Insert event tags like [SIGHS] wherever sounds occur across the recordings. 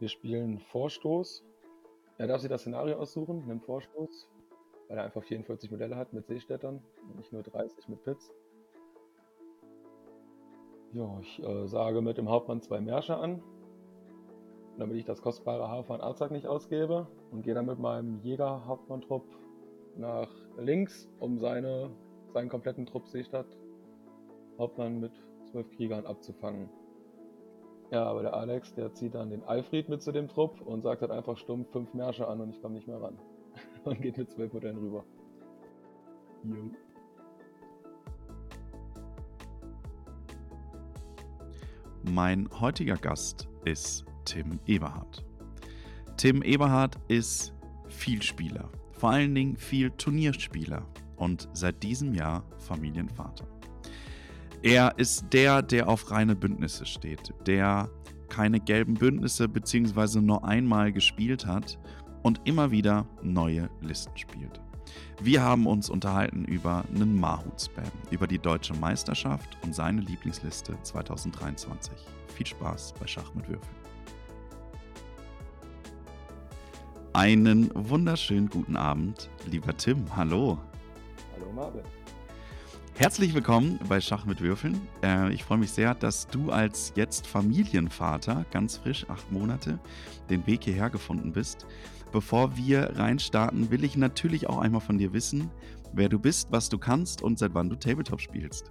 Wir spielen Vorstoß. Er darf sich das Szenario aussuchen, nimmt Vorstoß, weil er einfach 44 Modelle hat mit Seestädtern und nicht nur 30 mit Pits. Ja, ich äh, sage mit dem Hauptmann zwei Märsche an, damit ich das kostbare Haar von Arzak nicht ausgebe und gehe dann mit meinem Jäger-Hauptmann-Trupp nach links, um seine, seinen kompletten Trupp Seestadt Hauptmann mit zwölf Kriegern abzufangen. Ja, aber der Alex, der zieht dann den Alfred mit zu dem Trupp und sagt halt einfach stumpf fünf Märsche an und ich komme nicht mehr ran. [LAUGHS] und geht mit zwölf Modellen rüber. Jo. Mein heutiger Gast ist Tim Eberhardt. Tim Eberhardt ist Vielspieler, vor allen Dingen viel Turnierspieler und seit diesem Jahr Familienvater. Er ist der, der auf reine Bündnisse steht, der keine gelben Bündnisse bzw. nur einmal gespielt hat und immer wieder neue Listen spielt. Wir haben uns unterhalten über einen Mahut-Spam, über die deutsche Meisterschaft und seine Lieblingsliste 2023. Viel Spaß bei Schach mit Würfeln. Einen wunderschönen guten Abend, lieber Tim. Hallo. Hallo Marvin. Herzlich willkommen bei Schach mit Würfeln. Äh, ich freue mich sehr, dass du als jetzt Familienvater, ganz frisch, acht Monate, den Weg hierher gefunden bist. Bevor wir reinstarten, will ich natürlich auch einmal von dir wissen, wer du bist, was du kannst und seit wann du Tabletop spielst.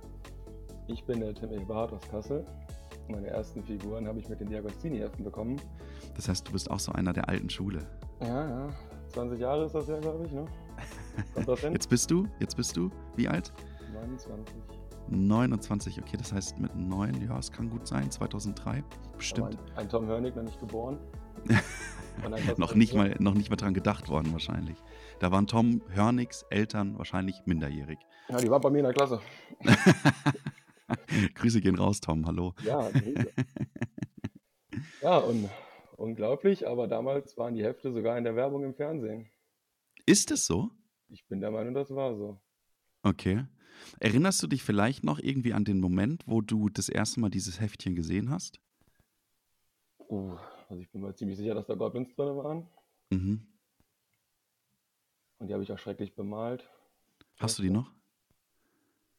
Ich bin der Tim Eberhardt aus Kassel. Meine ersten Figuren habe ich mit den Diagostini-Heften bekommen. Das heißt, du bist auch so einer der alten Schule. Ja, ja. 20 Jahre ist das ja, glaube ich, ne? [LAUGHS] Jetzt bist du, jetzt bist du, wie alt? 29. 29, okay, das heißt mit 9, ja, es kann gut sein, 2003, bestimmt. Ein, ein, Tom Hörnig noch nicht geboren. [LAUGHS] noch, nicht mal, noch nicht mal dran gedacht worden wahrscheinlich. Da waren Tom Hörnigs Eltern wahrscheinlich minderjährig. Ja, die war bei mir in der Klasse. [LAUGHS] Grüße gehen raus, Tom, hallo. Ja, Grüße. [LAUGHS] ja, und unglaublich, aber damals waren die Hefte sogar in der Werbung im Fernsehen. Ist es so? Ich bin der Meinung, das war so. Okay. Erinnerst du dich vielleicht noch irgendwie an den Moment, wo du das erste Mal dieses Heftchen gesehen hast? Oh, also ich bin mir ziemlich sicher, dass da Goblins drin waren. Mhm. Und die habe ich auch schrecklich bemalt. Hast du die noch?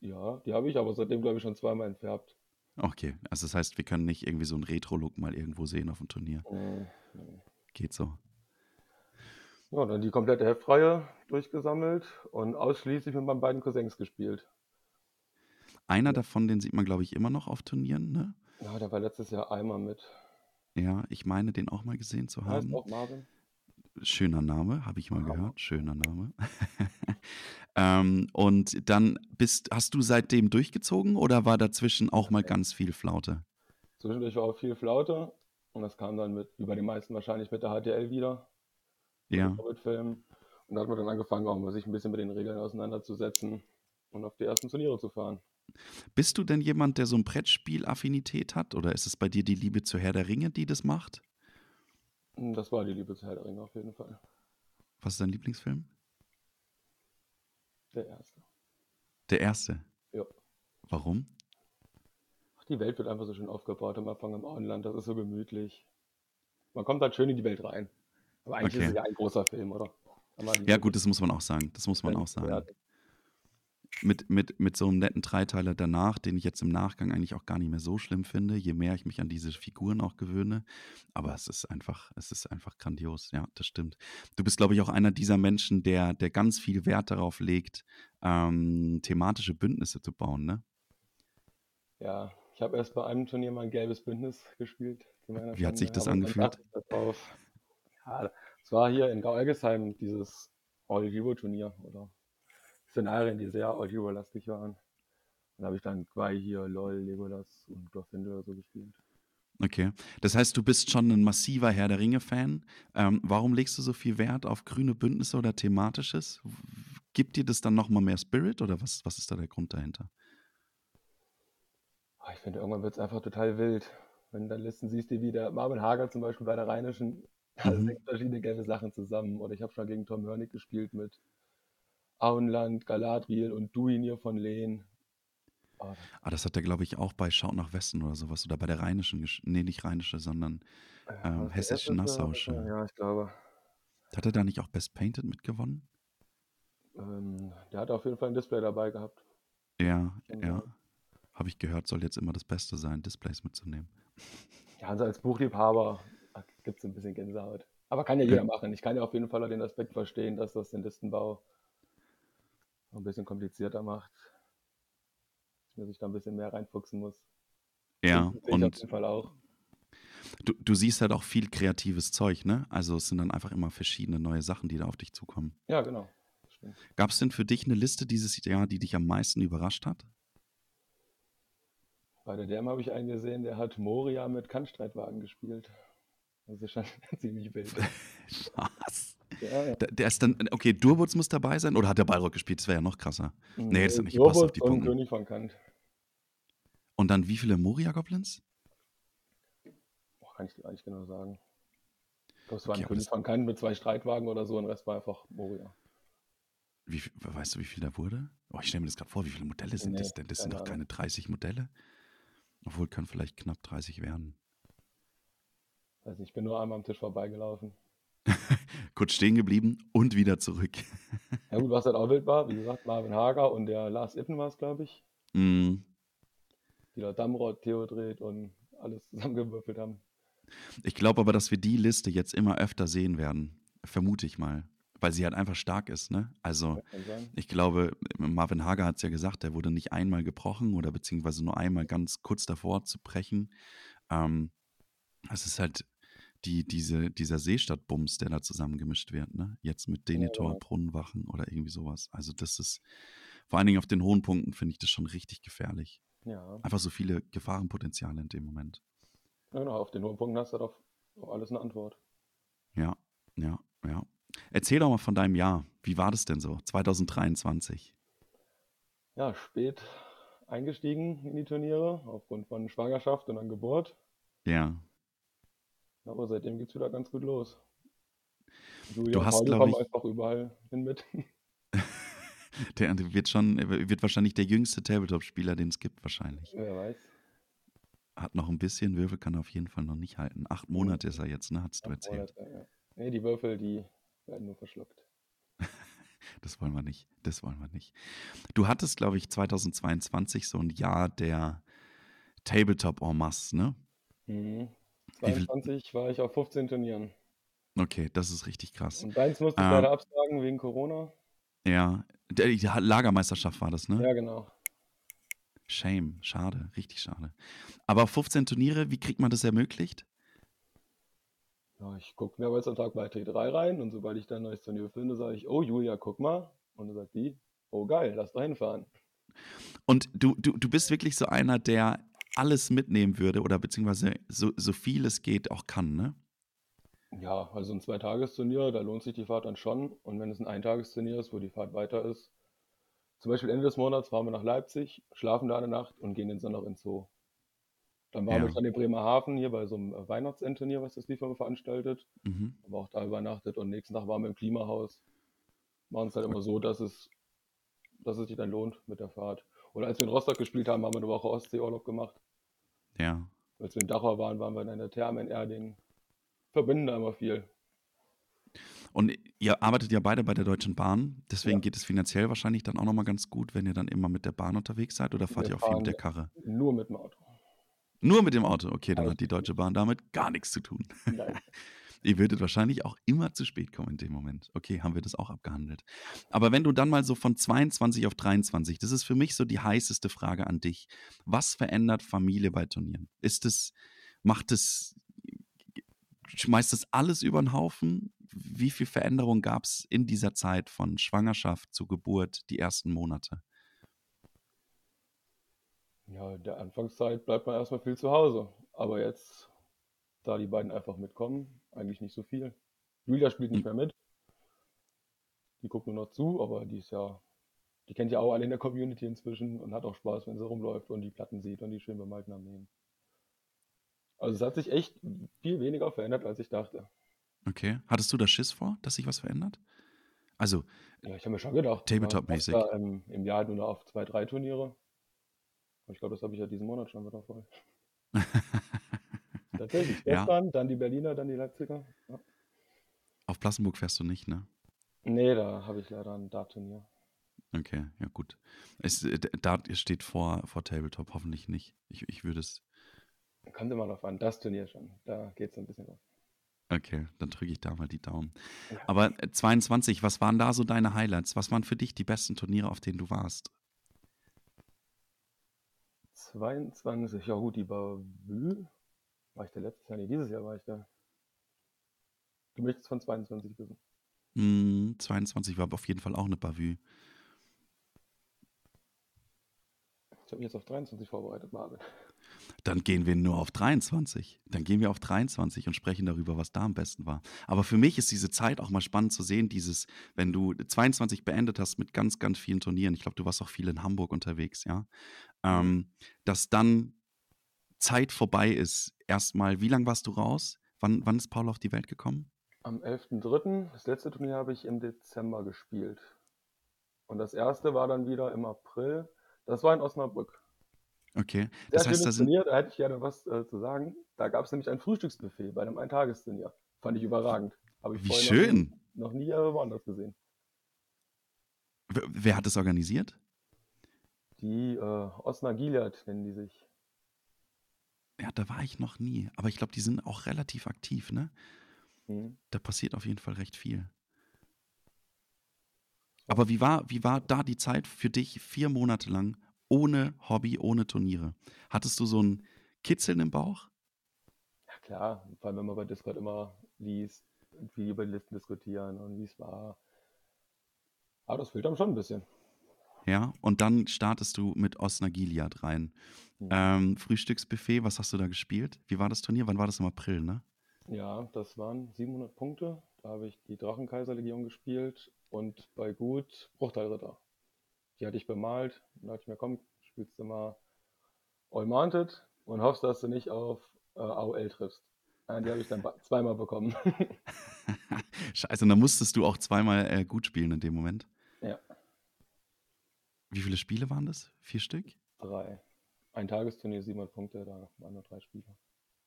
Ja, die habe ich, aber seitdem, glaube ich, schon zweimal entfärbt. Okay, also das heißt, wir können nicht irgendwie so einen Retro-Look mal irgendwo sehen auf dem Turnier. Nee, nee. Geht so. Ja, dann die komplette Heftreihe durchgesammelt und ausschließlich mit meinen beiden Cousins gespielt. Einer davon, den sieht man, glaube ich, immer noch auf Turnieren, ne? Ja, der war letztes Jahr einmal mit. Ja, ich meine, den auch mal gesehen zu haben. Heißt auch Marvin. Schöner Name, habe ich mal ja. gehört. Schöner Name. [LAUGHS] ähm, und dann bist, hast du seitdem durchgezogen oder war dazwischen auch mal ganz viel Flaute? Zwischendurch war auch viel Flaute und das kam dann mit, wie bei den meisten wahrscheinlich mit der HTL wieder ja. Hobbit-Film. Und da hat man dann angefangen, auch sich ein bisschen mit den Regeln auseinanderzusetzen und auf die ersten Turniere zu fahren. Bist du denn jemand, der so ein Brettspiel-Affinität hat? Oder ist es bei dir die Liebe zu Herr der Ringe, die das macht? Das war die Liebe zu Herr der Ringe auf jeden Fall. Was ist dein Lieblingsfilm? Der erste. Der erste? Ja. Warum? Ach, die Welt wird einfach so schön aufgebaut am Anfang im Auenland. Das ist so gemütlich. Man kommt halt schön in die Welt rein. Aber eigentlich okay. ist es ja ein großer Film, oder? Ja, gut, das muss man auch sagen. Das muss man auch sagen. Mit, mit, mit so einem netten Dreiteiler danach, den ich jetzt im Nachgang eigentlich auch gar nicht mehr so schlimm finde, je mehr ich mich an diese Figuren auch gewöhne. Aber es ist einfach, es ist einfach grandios, ja, das stimmt. Du bist, glaube ich, auch einer dieser Menschen, der, der ganz viel Wert darauf legt, ähm, thematische Bündnisse zu bauen, ne? Ja, ich habe erst bei einem Turnier mal ein gelbes Bündnis gespielt. Wie hat sich das angefühlt? Es war hier in Gau-Elgesheim dieses All-Hero-Turnier oder Szenarien, die sehr All-Hero-lastig waren. Dann habe ich dann Quai hier, LOL, Legolas und Glorfindel oder so gespielt. Okay. Das heißt, du bist schon ein massiver Herr der Ringe-Fan. Ähm, warum legst du so viel Wert auf grüne Bündnisse oder thematisches? Gibt dir das dann nochmal mehr Spirit oder was, was ist da der Grund dahinter? Ah, ich finde, irgendwann wird es einfach total wild. Wenn du dann Listen siehst, die wie der Marvin Hager zum Beispiel bei der Rheinischen [LAUGHS] mhm. verschiedene gelbe Sachen zusammen. Oder ich habe schon gegen Tom Hörnig gespielt mit Auenland, Galadriel und Duinir von Lehn. Oh, ah, das hat er, glaube ich, auch bei Schaut nach Westen oder sowas. Oder bei der Rheinischen, nee, nicht Rheinische, sondern ähm, Was, der hessische erste? Nassauische. Ja, ich glaube. Hat er da nicht auch Best Painted mitgewonnen? Ähm, der hat auf jeden Fall ein Display dabei gehabt. Ja, ja. sein. Habe ich gehört, soll jetzt immer das Beste sein, Displays mitzunehmen. Ja, also als Buchliebhaber gibt es ein bisschen Gänsehaut. Aber kann ja jeder machen. Ich kann ja auf jeden Fall auch den Aspekt verstehen, dass das den Listenbau ein bisschen komplizierter macht. Dass man sich da ein bisschen mehr reinfuchsen muss. Ja, ich auf und jeden Fall auch. du, du siehst halt auch viel kreatives Zeug, ne? Also es sind dann einfach immer verschiedene neue Sachen, die da auf dich zukommen. Ja, genau. Gab es denn für dich eine Liste dieses Jahr, die dich am meisten überrascht hat? Bei der DM habe ich einen gesehen, der hat Moria mit Kannstreitwagen gespielt. Das ist schon [LAUGHS] ziemlich wild. Was? Ja, ja. Der, der ist dann, okay, Durwurz muss dabei sein oder hat der Balrog gespielt? Das wäre ja noch krasser. Nee, das hat nicht gepasst auf die Punkte. König von Kant. Und dann wie viele Moria-Goblins? Kann ich dir gar nicht genau sagen. Ich glaube, es war Okay, ein König von Kant mit zwei Streitwagen oder so und der Rest war einfach Moria. Wie, weißt du, wie viel da wurde? Oh, ich stelle mir das gerade vor, wie viele Modelle sind Nee, das denn? Das sind doch keine 30 Modelle. Obwohl, können vielleicht knapp 30 werden. Nicht, ich bin nur einmal am Tisch vorbeigelaufen. [LAUGHS] Kurz stehen geblieben und wieder zurück. Ja gut, was halt auch wild war, wie gesagt, Marvin Hager und der Lars Ippen war es, glaube ich, Mm, die da Damrod, Theodred und alles zusammengewürfelt haben. Ich glaube aber, dass wir die Liste jetzt immer öfter sehen werden. Vermute ich mal. Weil sie halt einfach stark ist, ne? Also, ich glaube, Marvin Hager hat es ja gesagt, der wurde nicht einmal gebrochen oder beziehungsweise nur einmal ganz kurz davor zu brechen. Ähm, es ist halt die, diese, dieser Seestadtbums, der da zusammengemischt wird, ne? Jetzt mit Denitor, genau. Brunnenwachen oder irgendwie sowas. Also, das ist vor allen Dingen auf den hohen Punkten finde ich das schon richtig gefährlich. Ja. Einfach so viele Gefahrenpotenziale in dem Moment. ja, genau, auf den hohen Punkten hast du doch alles eine Antwort. Ja, ja, ja. Erzähl doch mal von deinem Jahr. Wie war das denn so? 2023. Ja, spät eingestiegen in die Turniere, aufgrund von Schwangerschaft und dann Geburt. Ja. Aber seitdem geht es wieder ganz gut los. Julia Du hast, Pauli glaub kommen ich- einfach überall hin mit. [LAUGHS] Der wird schon, wird wahrscheinlich der jüngste Tabletop-Spieler, den es gibt, wahrscheinlich. Wer weiß. Hat noch ein bisschen, Würfel kann er auf jeden Fall noch nicht halten. Acht Monate ist er jetzt, ne? Hattest du erzählt. Monate, ja. Nee, die Würfel, die werden nur verschluckt. [LAUGHS] Das wollen wir nicht. Das wollen wir nicht. Du hattest, glaube ich, 2022 so ein Jahr der Tabletop en masse, ne? Mhm. Wie viel- 22 war ich auf 15 Turnieren. Okay, das ist richtig krass. Und deins musste ich Ähm, leider absagen wegen Corona. Ja, die Lagermeisterschaft war das, ne? Ja, genau. Shame, schade, richtig schade. Aber 15 Turniere, wie kriegt man das ermöglicht? Ja, ich gucke mehrmals am Tag bei T3 rein und sobald ich dann ein neues Turnier finde, sage ich, oh Julia, guck mal. Und dann sagt die, oh geil, lass da hinfahren. Und du, du, du bist wirklich so einer, der alles mitnehmen würde oder beziehungsweise so, so viel es geht auch kann, ne? Ja, also ein Zweitagesturnier, da lohnt sich die Fahrt dann schon. Und wenn es ein Eintagesturnier ist, wo die Fahrt weiter ist, zum Beispiel Ende des Monats fahren wir nach Leipzig, schlafen da eine Nacht und gehen den Sonntag ins Zoo. Dann waren Ja. wir schon in Bremerhaven hier bei so einem Weihnachtsendturnier, was das Lieferung veranstaltet. Mhm. Haben wir auch da übernachtet und nächsten Tag waren wir im Klimahaus. Machen es halt immer so, dass es, dass es sich dann lohnt mit der Fahrt. Oder als wir in Rostock gespielt haben, haben wir eine Woche Ostseeurlaub gemacht. Ja. Als wir in Dachau waren, waren wir dann in der Therme in Erding. Verbinden da immer viel. Und ihr arbeitet ja beide bei der Deutschen Bahn, deswegen Ja. geht es finanziell wahrscheinlich dann auch nochmal ganz gut, wenn ihr dann immer mit der Bahn unterwegs seid oder fahrt Wir ihr auch viel mit der Karre? Nur mit dem Auto. Nur mit dem Auto, okay, dann hat die Deutsche Bahn damit gar nichts zu tun. [LAUGHS] Ihr würdet wahrscheinlich auch immer zu spät kommen in dem Moment. Okay, haben wir das auch abgehandelt. Aber wenn du dann mal so von 22 auf 23, das ist für mich so die heißeste Frage an dich. Was verändert Familie bei Turnieren? Ist es, macht es, schmeißt es alles über den Haufen? Wie viel Veränderung gab es in dieser Zeit von Schwangerschaft zu Geburt, die ersten Monate? Ja, in der Anfangszeit bleibt man erstmal viel zu Hause. Aber jetzt, da die beiden einfach mitkommen, eigentlich nicht so viel. Julia spielt nicht mehr mit. Die guckt nur noch zu, aber die ist ja, die kennt ja auch alle in der Community inzwischen und hat auch Spaß, wenn sie rumläuft und die Platten sieht und die schön bemalten am Nehmen. Also es hat sich echt viel weniger verändert, als ich dachte. Okay. Hattest du da Schiss vor, dass sich was verändert? Also, Ja, ich habe mir schon gedacht. Tabletop-mäßig. Ja, ähm, Im Jahr nur noch auf zwei, drei Turniere. Aber ich glaube, das habe ich ja diesen Monat schon wieder voll. [LAUGHS] Tatsächlich. Ja. Gestern, dann die Berliner, dann die Leipziger. Ja. Auf Plassenburg fährst du nicht, ne? Nee, da habe ich leider ein Dart-Turnier. Okay, ja gut. Es, äh, Dart steht vor, vor Tabletop, hoffentlich nicht. Ich, ich würde es. Kommt immer noch an, das Turnier schon. Da geht es ein bisschen was. Okay, dann drücke ich da mal die Daumen. Ja. Aber äh, 22, was waren da so deine Highlights? Was waren für dich die besten Turniere, auf denen du warst? 22, ja gut, die Bavü. War ich da letztes Jahr? Nee, dieses Jahr war ich da. Du möchtest von 22 wissen. Hm, 22 war auf jeden Fall auch eine Bavü. Ich habe mich jetzt auf 23 vorbereitet, Marvin. Dann gehen wir nur auf 23. Dann gehen wir auf 23 und sprechen darüber, was da am besten war. Aber für mich ist diese Zeit auch mal spannend zu sehen, dieses, wenn du 22 beendet hast mit ganz, ganz vielen Turnieren, ich glaube, du warst auch viel in Hamburg unterwegs, ja, ähm, dass dann Zeit vorbei ist. Erstmal, wie lange warst du raus? Wann, wann ist Paul auf die Welt gekommen? Am 11.03., das letzte Turnier habe ich im Dezember gespielt. Und das erste war dann wieder im April. Das war in Osnabrück. Okay, Sehr das heißt, schönes da sind, Turnier, da hätte ich gerne was äh, zu sagen. Da gab es nämlich ein Frühstücksbuffet bei einem Eintagesturnier. Fand ich überragend. Habe ich Wie vorher schön. Noch nie, noch nie äh, woanders gesehen. w- wer hat das organisiert? Die äh, Osna Gilead nennen die sich. Ja, da war ich noch nie. Aber ich glaube, die sind auch relativ aktiv, ne? Hm. Da passiert auf jeden Fall recht viel. Aber wie war, wie war da die Zeit für dich vier Monate lang ohne Hobby, ohne Turniere? Hattest du so ein Kitzeln im Bauch? Ja klar, vor allem wenn man bei Discord immer liest, wie die über die Listen diskutieren und wie es war. Aber das fehlt einem schon ein bisschen. Ja, und dann startest du mit Osna Gilead rein. Hm. Ähm, Frühstücksbuffet, was hast du da gespielt? Wie war das Turnier? Wann war das im April, ne? Ja, das waren 700 Punkte. Da habe ich die Drachenkaiserlegion gespielt und bei Gut Bruchteilritter. Die hatte ich bemalt. Und da dachte ich mir, komm, spielst du mal All Mounted und hoffst, dass du nicht auf äh, AOL triffst. Ja, die habe ich dann zweimal bekommen. [LAUGHS] Scheiße, und da musstest du auch zweimal äh, gut spielen in dem Moment. Ja. Wie viele Spiele waren das? Vier Stück? drei. Ein Tagesturnier, 700 Punkte, da waren nur drei Spieler.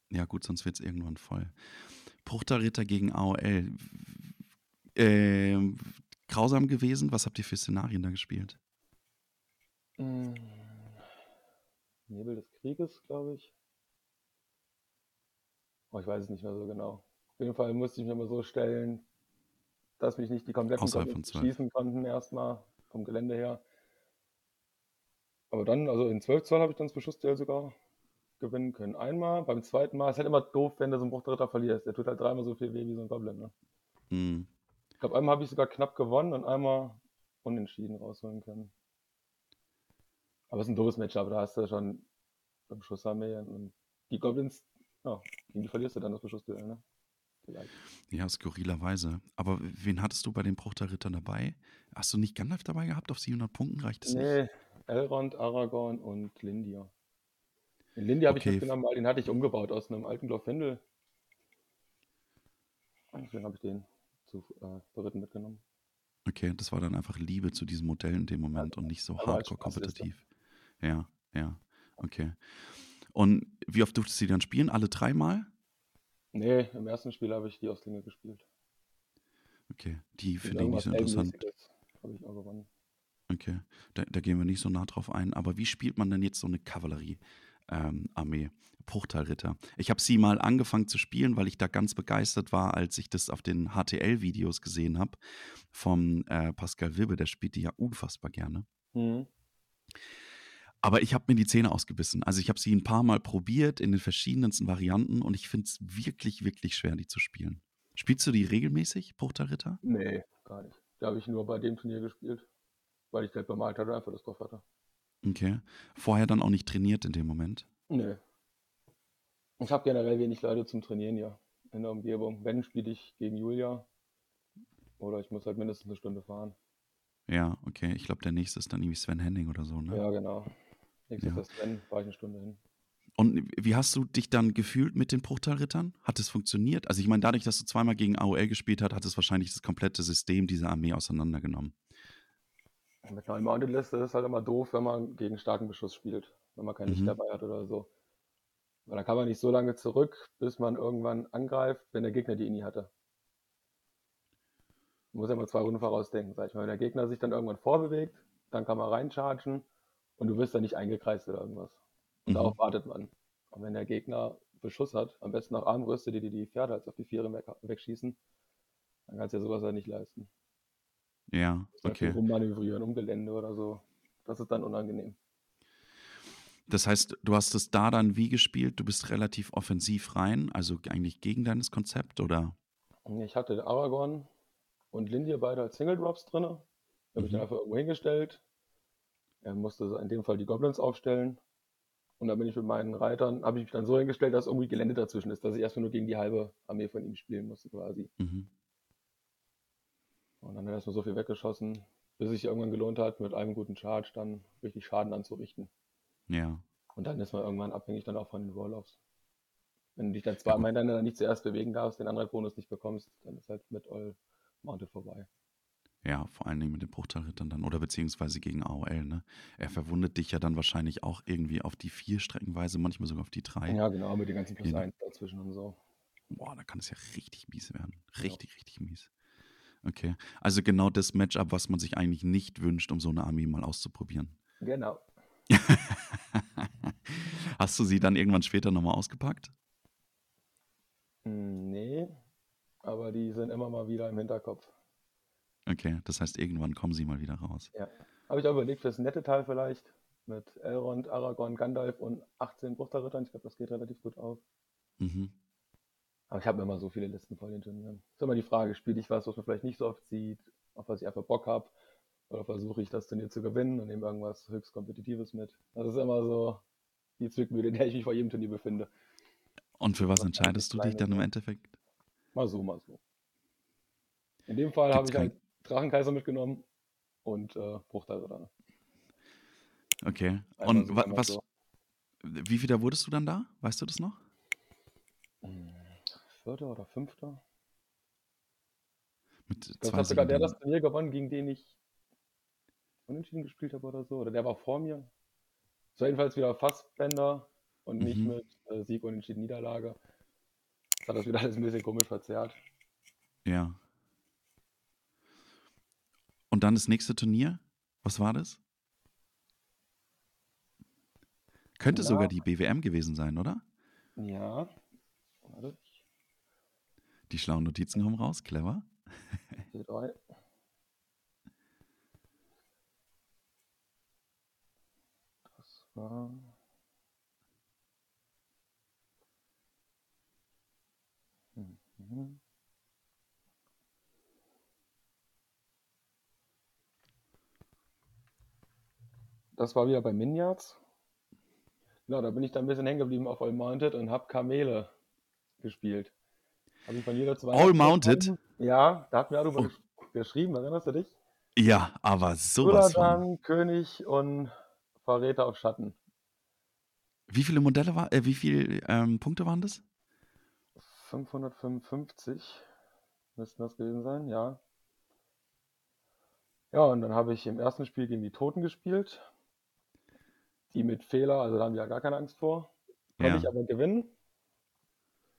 Ja, gut, sonst wird es irgendwann voll. Bruchterritter gegen AOL. Ähm, grausam gewesen. Was habt ihr für Szenarien da gespielt? Mm. Nebel des Krieges, glaube ich. Oh, ich weiß es nicht mehr so genau. Auf jeden Fall musste ich mir mal so stellen, dass mich nicht die kompletten Außerhalb Goblins von zwölf. schießen konnten, erstmal vom Gelände her. Aber dann, also in 12 Zoll habe ich dann das Beschussduell sogar gewinnen können. Einmal, beim zweiten Mal, ist halt immer doof, wenn du so einen Bruchritter verlierst. Der tut halt dreimal so viel weh wie so ein Goblin. Ne? Hm. Ich glaube, einmal habe ich sogar knapp gewonnen und einmal unentschieden rausholen können. Aber es ist ein doofes Match, aber da hast du schon eine Beschussarmee und die Goblins, ja, die verlierst du dann das Beschussduell, ne? Vielleicht. Ja, skurrilerweise. Aber wen hattest du bei den Bruchterrittern dabei? Hast du nicht Gandalf dabei gehabt? Auf 700 Punkten reicht es nicht? Nee, Elrond, Aragorn und Lindir. Den Lindir habe Okay. ich mitgenommen, weil den hatte ich umgebaut aus einem alten Glorfindel. Deswegen habe ich den zu äh, beritten mitgenommen. Okay, das war dann einfach Liebe zu diesem Modell in dem Moment und nicht so hardcore kompetitiv. Ja, ja, okay. Und wie oft durftest du die dann spielen? Alle dreimal? Nee, im ersten Spiel habe ich die Ostlinge gespielt. Okay, die finde ich nicht so interessant. Habe ich auch gewonnen. Okay, da, da gehen wir nicht so nah drauf ein. Aber wie spielt man denn jetzt so eine Kavallerie-Armee? Bruchteilritter. Ich habe sie mal angefangen zu spielen, weil ich da ganz begeistert war, als ich das auf den HTL-Videos gesehen habe vom äh, Pascal Wibbe. Der spielt die ja unfassbar gerne. Mhm. Aber ich habe mir die Zähne ausgebissen. Also ich habe sie ein paar Mal probiert in den verschiedensten Varianten und ich finde es wirklich, wirklich schwer, die zu spielen. Spielst du die regelmäßig, Bruchterritter? Nee, gar nicht. Da habe ich nur bei dem Turnier gespielt, weil ich bemalt hatte und einfach das drauf hatte. Okay. Vorher dann auch nicht trainiert in dem Moment? Nee. Ich habe generell wenig Leute zum Trainieren ja in der Umgebung. Wenn, spiele ich gegen Julia. Oder ich muss halt mindestens eine Stunde fahren. Ja, okay. Ich glaube, der nächste ist dann irgendwie Sven Henning oder so, ne? Ja, genau. Nächstes Ja. Wenn, fahre ich eine Stunde hin. Und wie hast du dich dann gefühlt mit den Bruchteilrittern? Hat es funktioniert? Also ich meine, dadurch, dass du zweimal gegen AOL gespielt hast, hat es wahrscheinlich das komplette System dieser Armee auseinandergenommen. Mit einer Mounted Liste ist es halt immer doof, wenn man gegen starken Beschuss spielt. Wenn man kein Licht Mhm. dabei hat oder so. Weil da kann man nicht so lange zurück, bis man irgendwann angreift, wenn der Gegner die INI hatte. Man muss ja mal zwei Runden vorausdenken, sag ich mal. Wenn der Gegner sich dann irgendwann vorbewegt, dann kann man reinchargen und du wirst dann nicht eingekreist oder irgendwas. Und Mhm. darauf wartet man. Und wenn der Gegner Beschuss hat, am besten auch Armbrüste, die dir die Pferde als auf die Viere weg, wegschießen, dann kannst du ja sowas halt nicht leisten. Ja, halt okay. rummanövrieren, um Gelände oder so. Das ist dann unangenehm. Das heißt, du hast es da dann wie gespielt? Du bist relativ offensiv rein, also eigentlich gegen deines Konzept oder? Ich hatte Aragorn und Lindir beide als Single Drops drin. Die habe ich dann Mhm. einfach irgendwo hingestellt. Er musste in dem Fall die Goblins aufstellen. Und dann bin ich mit meinen Reitern, habe ich mich dann so hingestellt, dass irgendwie Gelände dazwischen ist, dass ich erstmal nur gegen die halbe Armee von ihm spielen musste quasi. Mhm. Und dann hat er erstmal so viel weggeschossen, bis es sich irgendwann gelohnt hat, mit einem guten Charge dann richtig Schaden anzurichten. Ja. Und dann ist man irgendwann abhängig dann auch von den Roll-Offs. Wenn du dich dann zwar gut. miteinander nicht zuerst bewegen darfst, den anderen Bonus nicht bekommst, dann ist halt mit All Mounted vorbei. Ja, vor allen Dingen mit den Bruchtalrittern dann oder beziehungsweise gegen AOL, ne? Er verwundet dich ja dann wahrscheinlich auch irgendwie auf die vier streckenweise, manchmal sogar auf die drei. Ja, genau, mit den ganzen Plus Je nach- 1 dazwischen und so. Boah, da kann es ja richtig mies werden. Ja. Richtig, richtig mies. Okay. Also genau das Matchup, was man sich eigentlich nicht wünscht, um so eine Armee mal auszuprobieren. Genau. [LAUGHS] Hast du sie dann irgendwann später nochmal ausgepackt? Hm, Nee, aber die sind immer mal wieder im Hinterkopf. Okay, das heißt, irgendwann kommen sie mal wieder raus. Ja. Habe ich auch überlegt, fürs nette Teil vielleicht mit Elrond, Aragorn, Gandalf und 18 Bruchterrittern. Ich glaube, das geht relativ gut auf. Mhm. Aber ich habe immer so viele Listen vor den Turnieren. Ist immer die Frage, spiele ich was, was man vielleicht nicht so oft sieht, auf was ich einfach Bock habe, oder versuche ich das Turnier zu gewinnen und nehme irgendwas höchst Kompetitives mit. Das ist immer so die Zwickmühle, in der ich mich vor jedem Turnier befinde. Und für was Was entscheidest du dich dann im? Endeffekt? Mal so, mal so. In dem Fall habe ich einen Drachenkaiser mitgenommen und äh, Bruchterritter. Okay. Einmal Und so, wa was, so. wie viel da wurdest du dann da? Weißt du das noch? Hm, Vierter oder fünfter? Mit Ich glaube, zwei hat sogar der das Turnier gewonnen, gegen den ich unentschieden gespielt habe oder so. Oder der war vor mir. War jedenfalls wieder Fassbänder und nicht Mhm. mit äh, Sieg, Unentschieden, Niederlage. Das hat das wieder alles ein bisschen komisch verzerrt. Ja. Und dann das nächste Turnier? Was war das? Könnte sogar Na, die BWM gewesen sein, oder? ja. Warte, Die schlauen Notizen kommen raus, clever. [LAUGHS] T3. Das war. Mhm. Das war wieder bei Minyards. Genau, da bin ich dann ein bisschen hängen geblieben auf All Mounted und habe Kamele gespielt. Habe ich von jeder zu All Mounted? bekommen. Ja, da hat mir darüber Oh, gesch geschrieben, erinnerst du dich? ja, aber sowas von. Suladan, König und Verräter auf Schatten. Wie viele Modelle war, äh, wie viele ähm, Punkte waren das? 555 müssten das gewesen sein, ja. Ja, und dann habe ich im ersten Spiel gegen die Toten gespielt. Die mit Fehler, also da haben die ja gar keine Angst vor. Konnte ich Ja. aber gewinnen.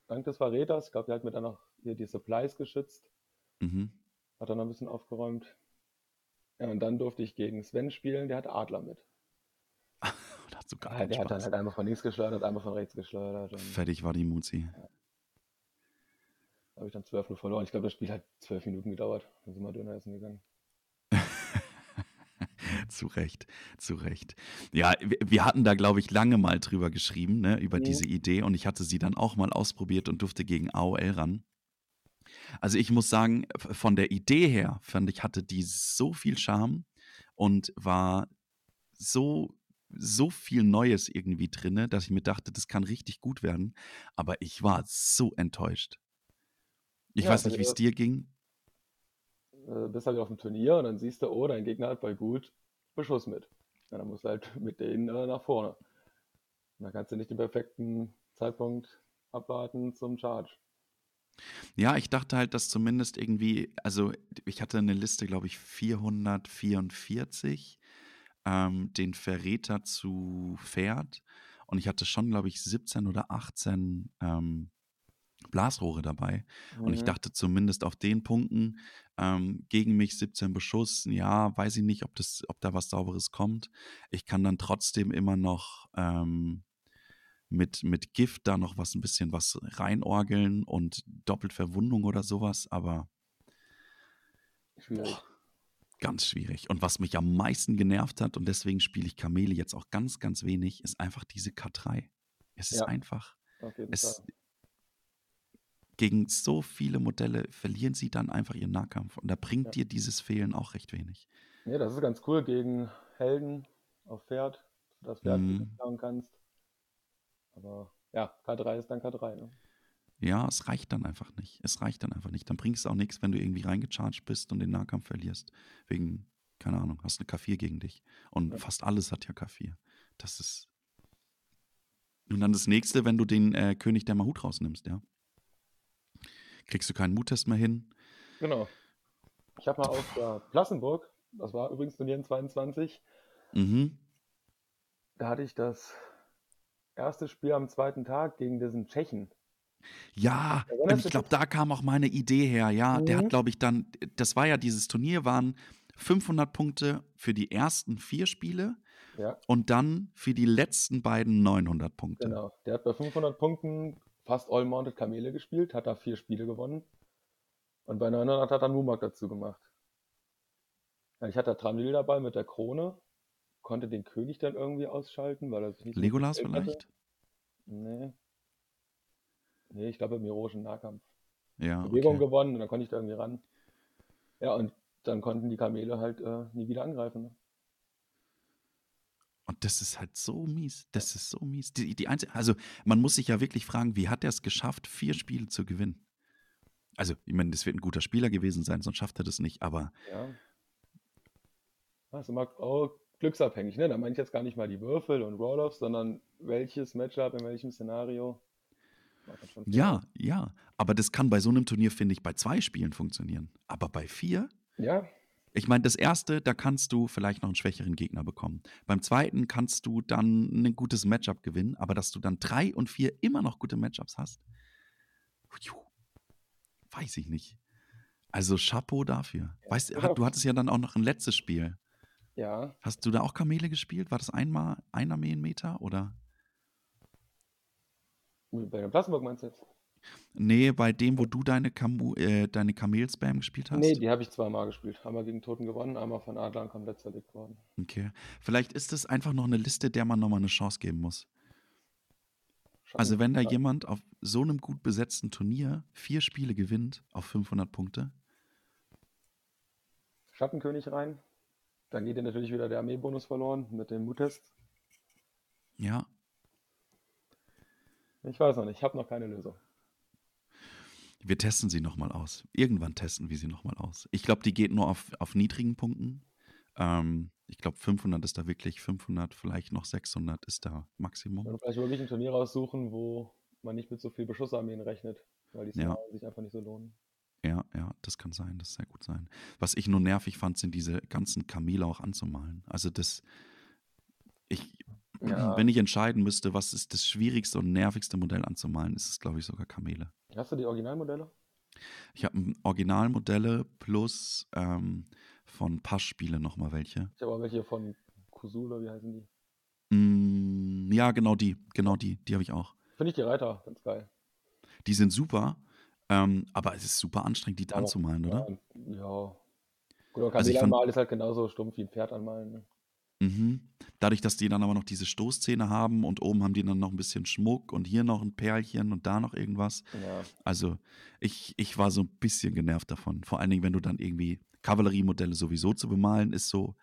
Dank des Verräters. Ich glaube, der hat mir dann noch hier die Supplies geschützt. Mhm. Hat dann noch ein bisschen aufgeräumt. Ja, und dann durfte ich gegen Sven spielen, der hatte Adler mit. [LAUGHS] Da hat so gar Ah, der hat dann Spaß. halt einmal von links geschleudert, einmal von rechts geschleudert. Fertig war die Muzi. da habe ich dann 12-0 verloren. Ich glaube, das Spiel hat 12 Minuten gedauert. Dann sind wir Döner essen gegangen. Zu Recht, zu Recht. Ja, wir, wir hatten da, glaube ich, lange mal drüber geschrieben, ne, über Mhm. diese Idee und ich hatte sie dann auch mal ausprobiert und durfte gegen AOL ran. Also ich muss sagen, von der Idee her fand ich, hatte die so viel Charme und war so, so viel Neues irgendwie drinne, dass ich mir dachte, das kann richtig gut werden. Aber ich war so enttäuscht. Ich Ja, weiß nicht, weil wie es dir ging. äh, bist halt auf dem Turnier und dann siehst du, oh, dein Gegner hat bei gut Beschuss mit. Ja, dann musst du halt mit denen äh, nach vorne. Und dann kannst du nicht den perfekten Zeitpunkt abwarten zum Charge. Ja, ich dachte halt, dass zumindest irgendwie, also ich hatte eine Liste, glaube ich, 444, ähm, den Verräter zu Pferd und ich hatte schon, glaube ich, 17 oder 18 ähm, Blasrohre dabei. Mhm. Und ich mhm. dachte zumindest auf den Punkten ähm, gegen mich 17 Beschuss, ja, weiß ich nicht, ob, das, ob da was Sauberes kommt. Ich kann dann trotzdem immer noch ähm, mit, mit Gift da noch was ein bisschen was reinorgeln und doppelt Verwundung oder sowas, aber schwierig. Boah, ganz schwierig. Und was mich am meisten genervt hat, und deswegen spiele ich Kamele jetzt auch ganz, ganz wenig, ist einfach diese K3. Es ist ja, einfach. Es, gegen so viele Modelle verlieren sie dann einfach ihren Nahkampf. Und da bringt ja. dir dieses Fehlen auch recht wenig. Ja, das ist ganz cool gegen Helden auf Pferd, dass du das Pferd mhm. klauen kannst. Aber ja, K3 ist dann K3, ne? Ja, es reicht dann einfach nicht. Es reicht dann einfach nicht. Dann bringt es auch nichts, wenn du irgendwie reingecharged bist und den Nahkampf verlierst. Wegen, keine Ahnung, hast eine K4 gegen dich. Und ja. fast alles hat ja K4. Das ist. Und dann das nächste, wenn du den äh, König der Mahut rausnimmst, ja. Kriegst du keinen Muttest mehr hin. Genau. Ich habe mal auf der Plassenburg, das war übrigens Turnier 22, mhm. da hatte ich das erste Spiel am zweiten Tag gegen diesen Tschechen. Ja, und ich glaube, da kam auch meine Idee her. Ja, mhm. der hat, mhm. glaube ich, dann, das war ja dieses Turnier, waren 500 Punkte für die ersten vier Spiele ja. und dann für die letzten beiden 900 Punkte. Genau, der hat bei 500 Punkten fast All-Mounted Kamele gespielt, hat da vier Spiele gewonnen und bei 900 hat er Numak dazu gemacht. Ich hatte Tramil dabei mit der Krone, konnte den König dann irgendwie ausschalten, weil er sich nicht Legolas vielleicht? Nee. Nee, ich glaube im heroischen Nahkampf. Ja. Bewegung okay. gewonnen und dann konnte ich da irgendwie ran. Ja, und dann konnten die Kamele halt äh, nie wieder angreifen. Und das ist halt so mies. Das ist so mies. Die, die einzige, also man muss sich ja wirklich fragen, wie hat er es geschafft, vier Spiele zu gewinnen? Also, ich meine, das wird ein guter Spieler gewesen sein, sonst schafft er das nicht, aber. Ja. Das ist immer auch glücksabhängig, ne? Da meine ich jetzt gar nicht mal die Würfel und Roll-Offs, sondern welches Matchup in welchem Szenario. Ja, ja. Aber das kann bei so einem Turnier, finde ich, bei zwei Spielen funktionieren. Aber bei vier? Ja. Ich meine, das erste, da kannst du vielleicht noch einen schwächeren Gegner bekommen. Beim zweiten kannst du dann ein gutes Matchup gewinnen, aber dass du dann drei und vier immer noch gute Matchups hast, weiß ich nicht. Also Chapeau dafür. Ja, weißt, ja. [LAUGHS] du hattest ja dann auch noch ein letztes Spiel. Ja. Hast du da auch Kamele gespielt? War das einmal ein Armeenmeter oder? Bei der Plassenburg meinst du jetzt? Nee, bei dem, wo du deine, Kamu äh, deine Kamel-Spam gespielt hast? Nee, die habe ich zweimal gespielt. Einmal gegen Toten gewonnen, einmal von Adlan komplett zerlegt worden. Okay. Vielleicht ist das einfach noch eine Liste, der man nochmal eine Chance geben muss. Schatten, also wenn da ja. jemand auf so einem gut besetzten Turnier vier Spiele gewinnt auf 500 Punkte. Schattenkönig rein. Dann geht dir natürlich wieder der Armeebonus verloren mit dem Muttest. Ja, ich weiß noch nicht, ich habe noch keine Lösung. Wir testen sie nochmal aus. Irgendwann testen wir sie nochmal aus. Ich glaube, die geht nur auf, auf niedrigen Punkten. Ähm, ich glaube, 500 ist da wirklich 500, vielleicht noch 600 ist da Maximum. Oder vielleicht wirklich ein Turnier raussuchen, wo man nicht mit so viel Beschussarmeen rechnet, weil die ja. sich einfach nicht so lohnen. Ja, ja, das kann sein, das sehr gut sein. Was ich nur nervig fand, sind diese ganzen Kamele auch anzumalen. Also das, ich, ja. [CLEARS THROAT] Wenn ich entscheiden müsste, was ist das schwierigste und nervigste Modell anzumalen, ist es, glaube ich, sogar Kamele. Hast du die Originalmodelle? Ich habe Originalmodelle plus ähm, von Passspiele nochmal welche. Ich habe auch welche von Kusula, wie heißen die? Mm, ja, genau die, genau die, die habe ich auch. Finde ich die Reiter ganz geil. Die sind super, ähm, aber es ist super anstrengend, die ja, anzumalen, oder? Ja. Gut, aber Kamele also anmalen ist halt genauso stumpf wie ein Pferd anmalen. Ne? Mhm. Dadurch, dass die dann aber noch diese Stoßzähne haben und oben haben die dann noch ein bisschen Schmuck und hier noch ein Perlchen und da noch irgendwas. Ja. Also ich, ich war so ein bisschen genervt davon. Vor allen Dingen, wenn du dann irgendwie Kavalleriemodelle sowieso zu bemalen, ist so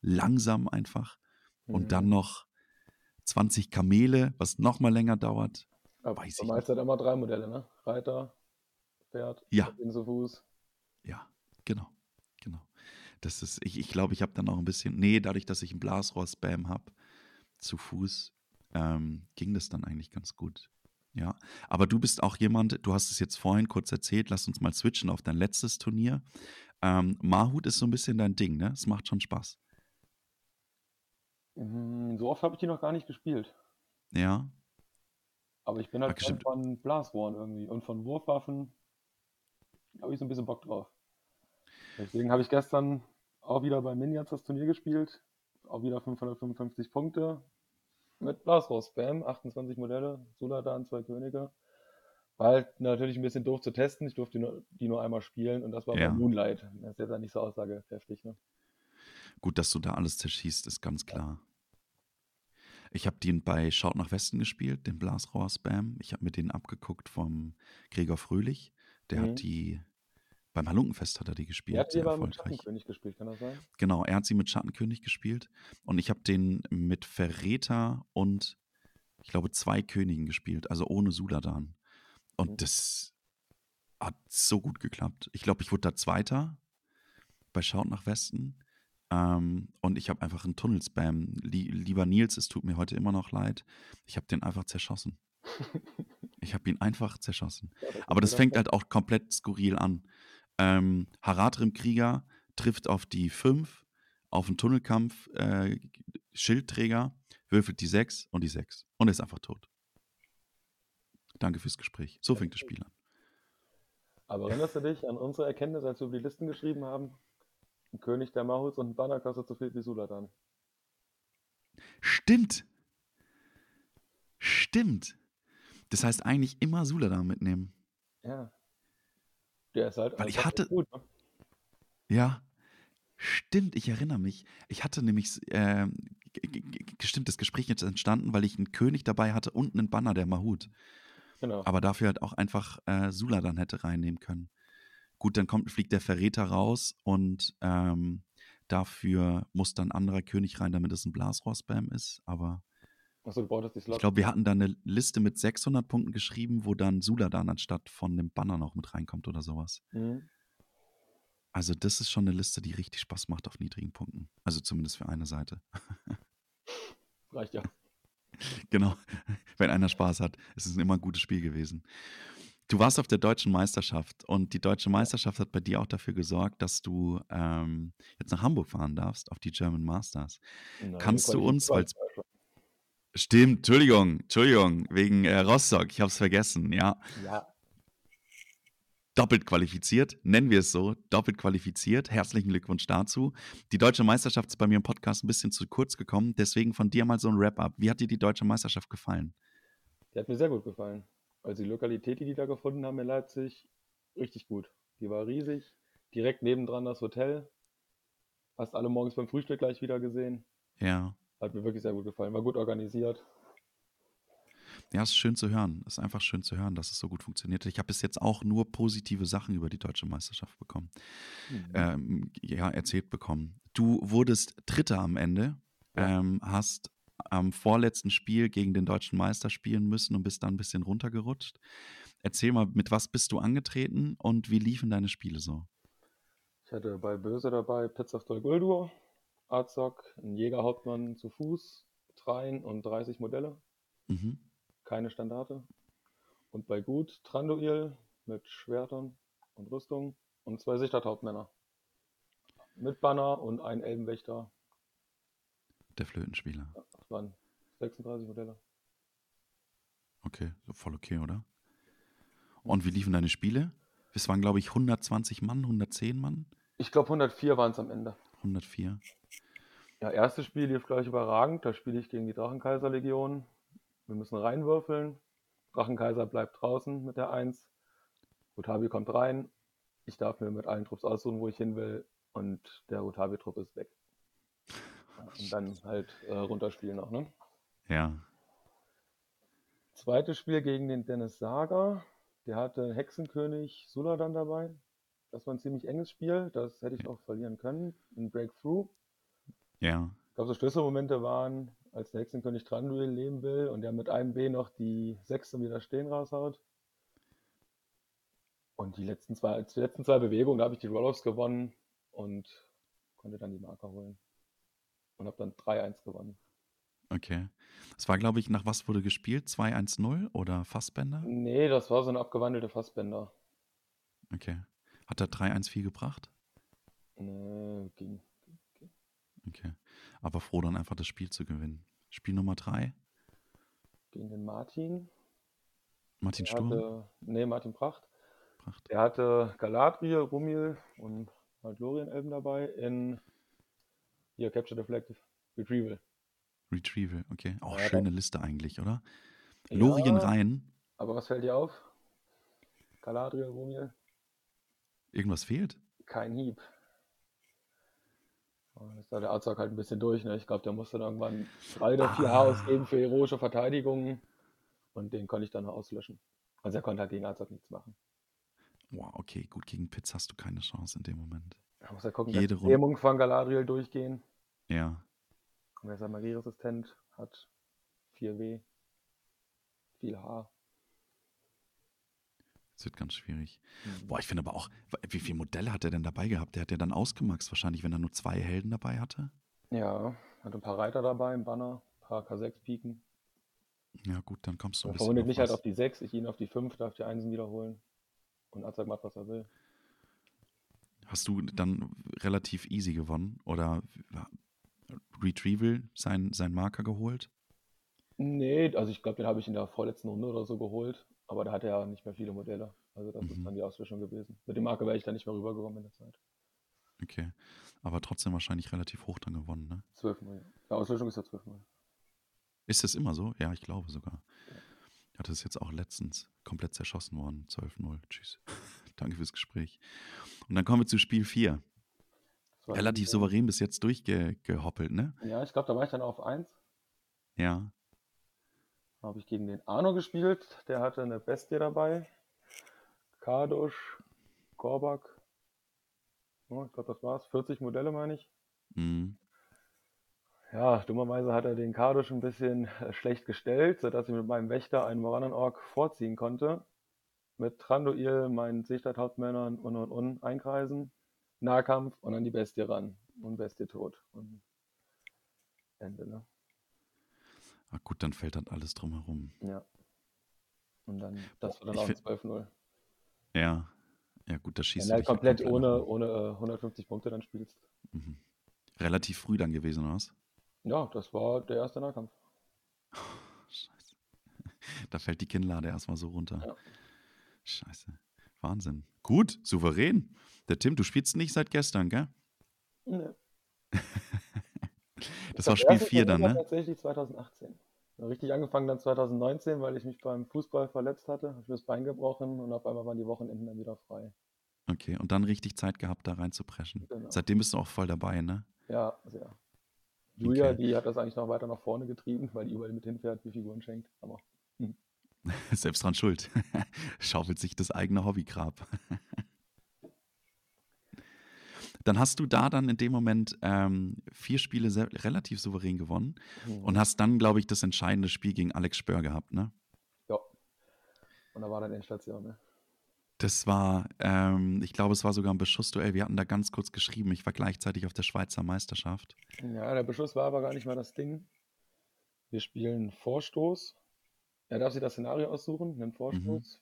langsam einfach. Mhm. Und dann mhm. noch 20 Kamele, was noch mal länger dauert. Aber weiß ich meist halt immer drei Modelle, ne? Reiter, Pferd, ja. Fuß. Ja, genau das ist, ich, ich glaube, ich habe dann auch ein bisschen, nee, dadurch, dass ich ein Blasrohr-Spam habe, zu Fuß, ähm, ging das dann eigentlich ganz gut. Ja, aber du bist auch jemand, du hast es jetzt vorhin kurz erzählt, lass uns mal switchen auf dein letztes Turnier. Ähm, Mahut ist so ein bisschen dein Ding, ne? Es macht schon Spaß. Mm, so oft habe ich die noch gar nicht gespielt. Ja. Aber ich bin halt Fan von Blasrohren irgendwie und von Wurfwaffen. Da habe ich so ein bisschen Bock drauf. Deswegen habe ich gestern auch wieder bei Minions das Turnier gespielt. Auch wieder 555 Punkte. Mit Blasrohr-Spam, 28 Modelle, Suladan, zwei Könige. War halt natürlich ein bisschen doof zu testen. Ich durfte nur, die nur einmal spielen und das war ja. bei Moonlight. Das ist jetzt nicht so aussagekräftig. Ne? Gut, dass du da alles zerschießt, ist ganz klar. Ich habe den bei Schaut nach Westen gespielt, den Blasrohr-Spam. Ich habe mir den abgeguckt vom Gregor Fröhlich. Der mhm. hat die, beim Halunkenfest hat er die gespielt. Er hat die aber mit Schattenkönig gespielt, kann das sein? Genau, er hat sie mit Schattenkönig gespielt. Und ich habe den mit Verräter und ich glaube zwei Königen gespielt, also ohne Suladan. Und mhm. das hat so gut geklappt. Ich glaube, ich wurde da Zweiter bei Schaut nach Westen. Ähm, und ich habe einfach einen Tunnelspam. lieber Nils, es tut mir heute immer noch leid. Ich habe den einfach zerschossen. [LAUGHS] ich habe ihn einfach zerschossen. Ja, das Aber das fängt halt auch komplett skurril an. Ähm, Haratrim Krieger trifft auf die 5, auf den Tunnelkampf, äh, Schildträger, würfelt die 6 und die 6 und ist einfach tot. Danke fürs Gespräch. So fängt das Spiel an. Aber erinnerst du dich an unsere Erkenntnis, als wir die Listen geschrieben haben? Ein König der Mahuts und ein Banner kostet so viel wie Suladan. Stimmt. Stimmt. Das heißt eigentlich immer Suladan mitnehmen. Ja. Der ist halt Weil ich hatte. Gut, ne? Ja. Stimmt, ich erinnere mich. Ich hatte nämlich, äh, gestimmt, das Gespräch jetzt entstanden, weil ich einen König dabei hatte und einen Banner der Mahut. Genau. Aber dafür halt auch einfach äh, Suladan hätte reinnehmen können. Gut, dann kommt, fliegt der Verräter raus und ähm, dafür muss dann ein anderer König rein, damit es ein Blasrohr-Spam ist. Aber Achso, du brauchst die Slot. ich glaube, wir hatten da eine Liste mit 600 Punkten geschrieben, wo dann Suladan anstatt von dem Banner noch mit reinkommt oder sowas. Mhm. Also das ist schon eine Liste, die richtig Spaß macht auf niedrigen Punkten. Also zumindest für eine Seite. [LAUGHS] Reicht ja. [LAUGHS] Genau. Wenn einer Spaß hat, ist es immer ein gutes Spiel gewesen. Du warst auf der deutschen Meisterschaft und die deutsche Meisterschaft hat bei dir auch dafür gesorgt, dass du ähm, jetzt nach Hamburg fahren darfst, auf die German Masters. Nein, Kannst du uns, weil Stimmt, Entschuldigung, Entschuldigung, wegen äh, Rostock, ich habe es vergessen, ja. Ja. Doppelt qualifiziert, nennen wir es so, doppelt qualifiziert. Herzlichen Glückwunsch dazu. Die deutsche Meisterschaft ist bei mir im Podcast ein bisschen zu kurz gekommen, deswegen von dir mal so ein Wrap-up. Wie hat dir die deutsche Meisterschaft gefallen? Die hat mir sehr gut gefallen. Also die Lokalität, die die da gefunden haben in Leipzig, richtig gut. Die war riesig, direkt nebendran das Hotel. Fast alle morgens beim Frühstück gleich wieder gesehen. Ja. Hat mir wirklich sehr gut gefallen, war gut organisiert. Ja, es ist schön zu hören. Es ist einfach schön zu hören, dass es so gut funktioniert. Ich habe bis jetzt auch nur positive Sachen über die deutsche Meisterschaft bekommen. Mhm. Ähm, ja, erzählt bekommen. Du wurdest Dritter am Ende, ja. ähm, hast am vorletzten Spiel gegen den deutschen Meister spielen müssen und bist dann ein bisschen runtergerutscht. Erzähl mal, mit was bist du angetreten und wie liefen deine Spiele so? Ich hatte bei Böse dabei Pizzastol Guldur, Arzok, ein Jägerhauptmann zu Fuß, Trein und 30 Modelle. Mhm. Keine Standarte. Und bei Gut Tranduil mit Schwertern und Rüstung und zwei Sichterhauptmänner. Mit Banner und ein Elbenwächter der Flötenspieler. Ja, das waren 36 Modelle. Okay, voll okay, oder? Und wie liefen deine Spiele? Es waren, glaube ich, 120 Mann, 110 Mann? Ich glaube, 104 waren es am Ende. 104. Ja, erstes Spiel lief gleich überragend. Da spiele ich gegen die Drachenkaiserlegion. Wir müssen reinwürfeln. Drachenkaiser bleibt draußen mit der 1. Rutabi kommt rein. Ich darf mir mit allen Trupps aussuchen, wo ich hin will. Und der Rutabi-Trupp ist weg. Und dann halt äh, runterspielen noch, ne? Ja. Zweites Spiel gegen den Dennis Sager. Der hatte Hexenkönig Suladan dabei. Das war ein ziemlich enges Spiel. Das hätte ich auch verlieren können. Ein Breakthrough. Ja. Ich glaube, so Schlüsselmomente waren, als der Hexenkönig Tranduil leben will und der mit einem B noch die sechste wieder stehen raushaut. Und die letzten zwei, die letzten zwei Bewegungen, da habe ich die Roll-Offs gewonnen und konnte dann die Marker holen und habe dann 3-1 gewonnen. Okay. Das war, glaube ich, nach was wurde gespielt? 2-1-0 oder Fassbänder? Nee, das war so eine abgewandelte Fassbänder. Okay. Hat er 3-1 viel gebracht? Nee, ging. Okay. Aber froh, dann einfach das Spiel zu gewinnen. Spiel Nummer 3? gegen den Martin. Martin Der Sturm? hatte, nee, Martin Pracht. Pracht. Der hatte Galadriel, Rumil und halt Lorien-Elben dabei in hier Capture the Flag Retrieval. Retrieval, okay. Auch Ja, schöne Liste eigentlich, oder? Ja. Lorien rein. Aber was fällt dir auf? Galadriel, Rumil, Irgendwas fehlt? kein Hieb. Und ist da der Azog halt ein bisschen durch. Ne? Ich glaube, der musste dann irgendwann drei oder vier Ah. H ausgeben für heroische Verteidigung. Und den konnte ich dann auslöschen. Also er konnte halt gegen Azog nichts machen. Wow, okay, gut, gegen Pitts hast du keine Chance in dem Moment. Da muss er gucken, Jede dass die Lähmung von Galadriel durchgehen. Ja, Und er ist ja magieresistent, hat 4W, viel H. es wird ganz schwierig. Mhm. Boah, ich finde aber auch, wie viele Modelle hat er denn dabei gehabt? Der hat ja dann ausgemaxt wahrscheinlich, wenn er nur zwei Helden dabei hatte. Ja, hat ein paar Reiter dabei, ein Banner, ein paar K6-Piken. Ja, gut, dann kommst du ein Er auf mich halt auf die 6, ich ihn auf die 5, darf die Einsen wiederholen. Und Azag macht, was er will. Hast du dann relativ easy gewonnen oder Retrieval sein, sein Marker geholt? Nee, also ich glaube, den habe ich in der vorletzten Runde oder so geholt. Aber da hatte er ja nicht mehr viele Modelle. Also das ist Mhm. dann die Auslöschung gewesen. Mit dem Marke wäre ich dann nicht mehr rübergekommen in der Zeit. Okay. Aber trotzdem wahrscheinlich relativ hoch dann gewonnen, ne? 12 Mal. Ja, Auslöschung ist ja 12 Mal. Ist das immer so? Ja, ich glaube sogar. Ja, das ist jetzt auch letztens komplett zerschossen worden. 12-0. Tschüss. [LAUGHS] Danke fürs Gespräch. Und dann kommen wir zu Spiel 4. Das war Relativ dann- souverän bis jetzt durchgehoppelt, ne? Ja, ich glaube, da war ich dann auf 1. Ja. Habe ich gegen den Arno gespielt. Der hatte eine Bestie dabei. Kardusch, Gorbak. Ja, ich glaube, das war's. 40 Modelle, meine ich. Mhm. Ja, dummerweise hat er den Kardusch ein bisschen äh, schlecht gestellt, sodass ich mit meinem Wächter einen Moranen-Ork vorziehen konnte. Mit Tranduil, meinen Seestadt-Hauptmännern und und und einkreisen. Nahkampf und dann die Bestie ran. Und Bestie tot. Und Ende, ne? Ah, gut, dann fällt dann alles drumherum. Ja. Und dann, das war dann ich auch ein find- 12-0. Ja. Ja, gut, das schießt Wenn du halt komplett ohne, ohne äh, 150 Punkte dann spielst. Mhm. Relativ früh dann gewesen, oder was? Ja, das war der erste Nahkampf. [SIGHS] Scheiße. [LAUGHS] Da fällt die Kinnlade erstmal so runter. Ja. Scheiße. Wahnsinn. Gut, souverän. Der Tim, du spielst nicht seit gestern, gell? Nee. [LAUGHS] [LAUGHS] Das war Spiel erst 4 dann, ne? Tatsächlich 2018. Ja, Richtig angefangen dann 2019, weil ich mich beim Fußball verletzt hatte, habe ich mir das Bein gebrochen und auf einmal waren die Wochenenden dann wieder frei. Okay, und dann richtig Zeit gehabt, da reinzupreschen. Genau. Seitdem bist du auch voll dabei, ne? Ja, sehr. Julia, Okay. die hat das eigentlich noch weiter nach vorne getrieben, weil die überall mit hinfährt, die Figuren schenkt. Aber [LAUGHS] Selbst dran schuld. [LAUGHS] Schaufelt sich das eigene Hobbygrab. Dann hast du da dann in dem Moment ähm, vier Spiele sehr, relativ souverän gewonnen hm, und hast dann, glaube ich, das entscheidende Spiel gegen Alex Spör gehabt, ne? ja. Und da war dann Endstation, ne? Das war, ähm, ich glaube, es war sogar ein Beschussduell. Wir hatten da ganz kurz geschrieben. Ich war gleichzeitig auf der Schweizer Meisterschaft. Ja, der Beschuss war aber gar nicht mal das Ding. Wir spielen Vorstoß. Er darf sich das Szenario aussuchen, nimmt Vorstoß,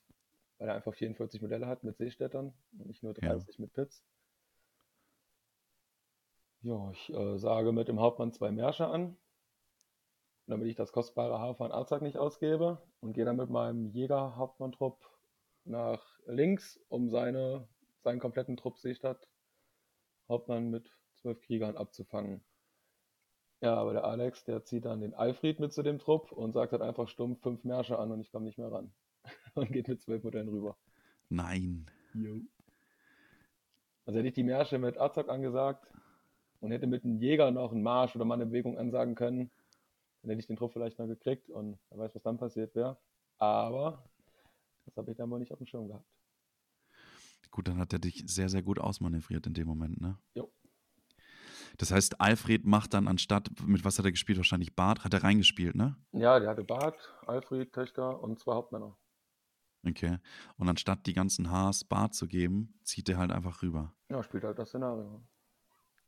weil er einfach 44 Modelle hat mit Seestädtern und nicht nur Ja. 30 mit Pits. Ja, ich äh, sage mit dem Hauptmann zwei Märsche an, damit ich das kostbare Haar von Arzak nicht ausgebe und gehe dann mit meinem Jäger-Hauptmann-Trupp nach links, um seine, seinen kompletten Trupp Seestadt Hauptmann mit zwölf Kriegern abzufangen. Ja, aber der Alex, der zieht dann den Alfred mit zu dem Trupp und sagt halt einfach stumpf fünf Märsche an und ich komme nicht mehr ran. [LAUGHS] Und geht mit zwölf Modellen rüber. Nein. Also hätte ich die Märsche mit Azog angesagt und hätte mit einem Jäger noch einen Marsch oder mal eine Bewegung ansagen können, dann hätte ich den Trupp vielleicht noch gekriegt und wer weiß, was dann passiert wäre. Aber das habe ich dann wohl nicht auf dem Schirm gehabt. Gut, dann hat er dich sehr, sehr gut ausmanövriert in dem Moment, ne? Jo. Das heißt, Alfred macht dann anstatt, mit was hat er gespielt? Wahrscheinlich Bart, hat er reingespielt, ne? Ja, der hatte Bart, Alfred, Töchter und zwei Hauptmänner. Okay. Und anstatt die ganzen Haars Bart zu geben, zieht er halt einfach rüber. Ja, spielt halt das Szenario.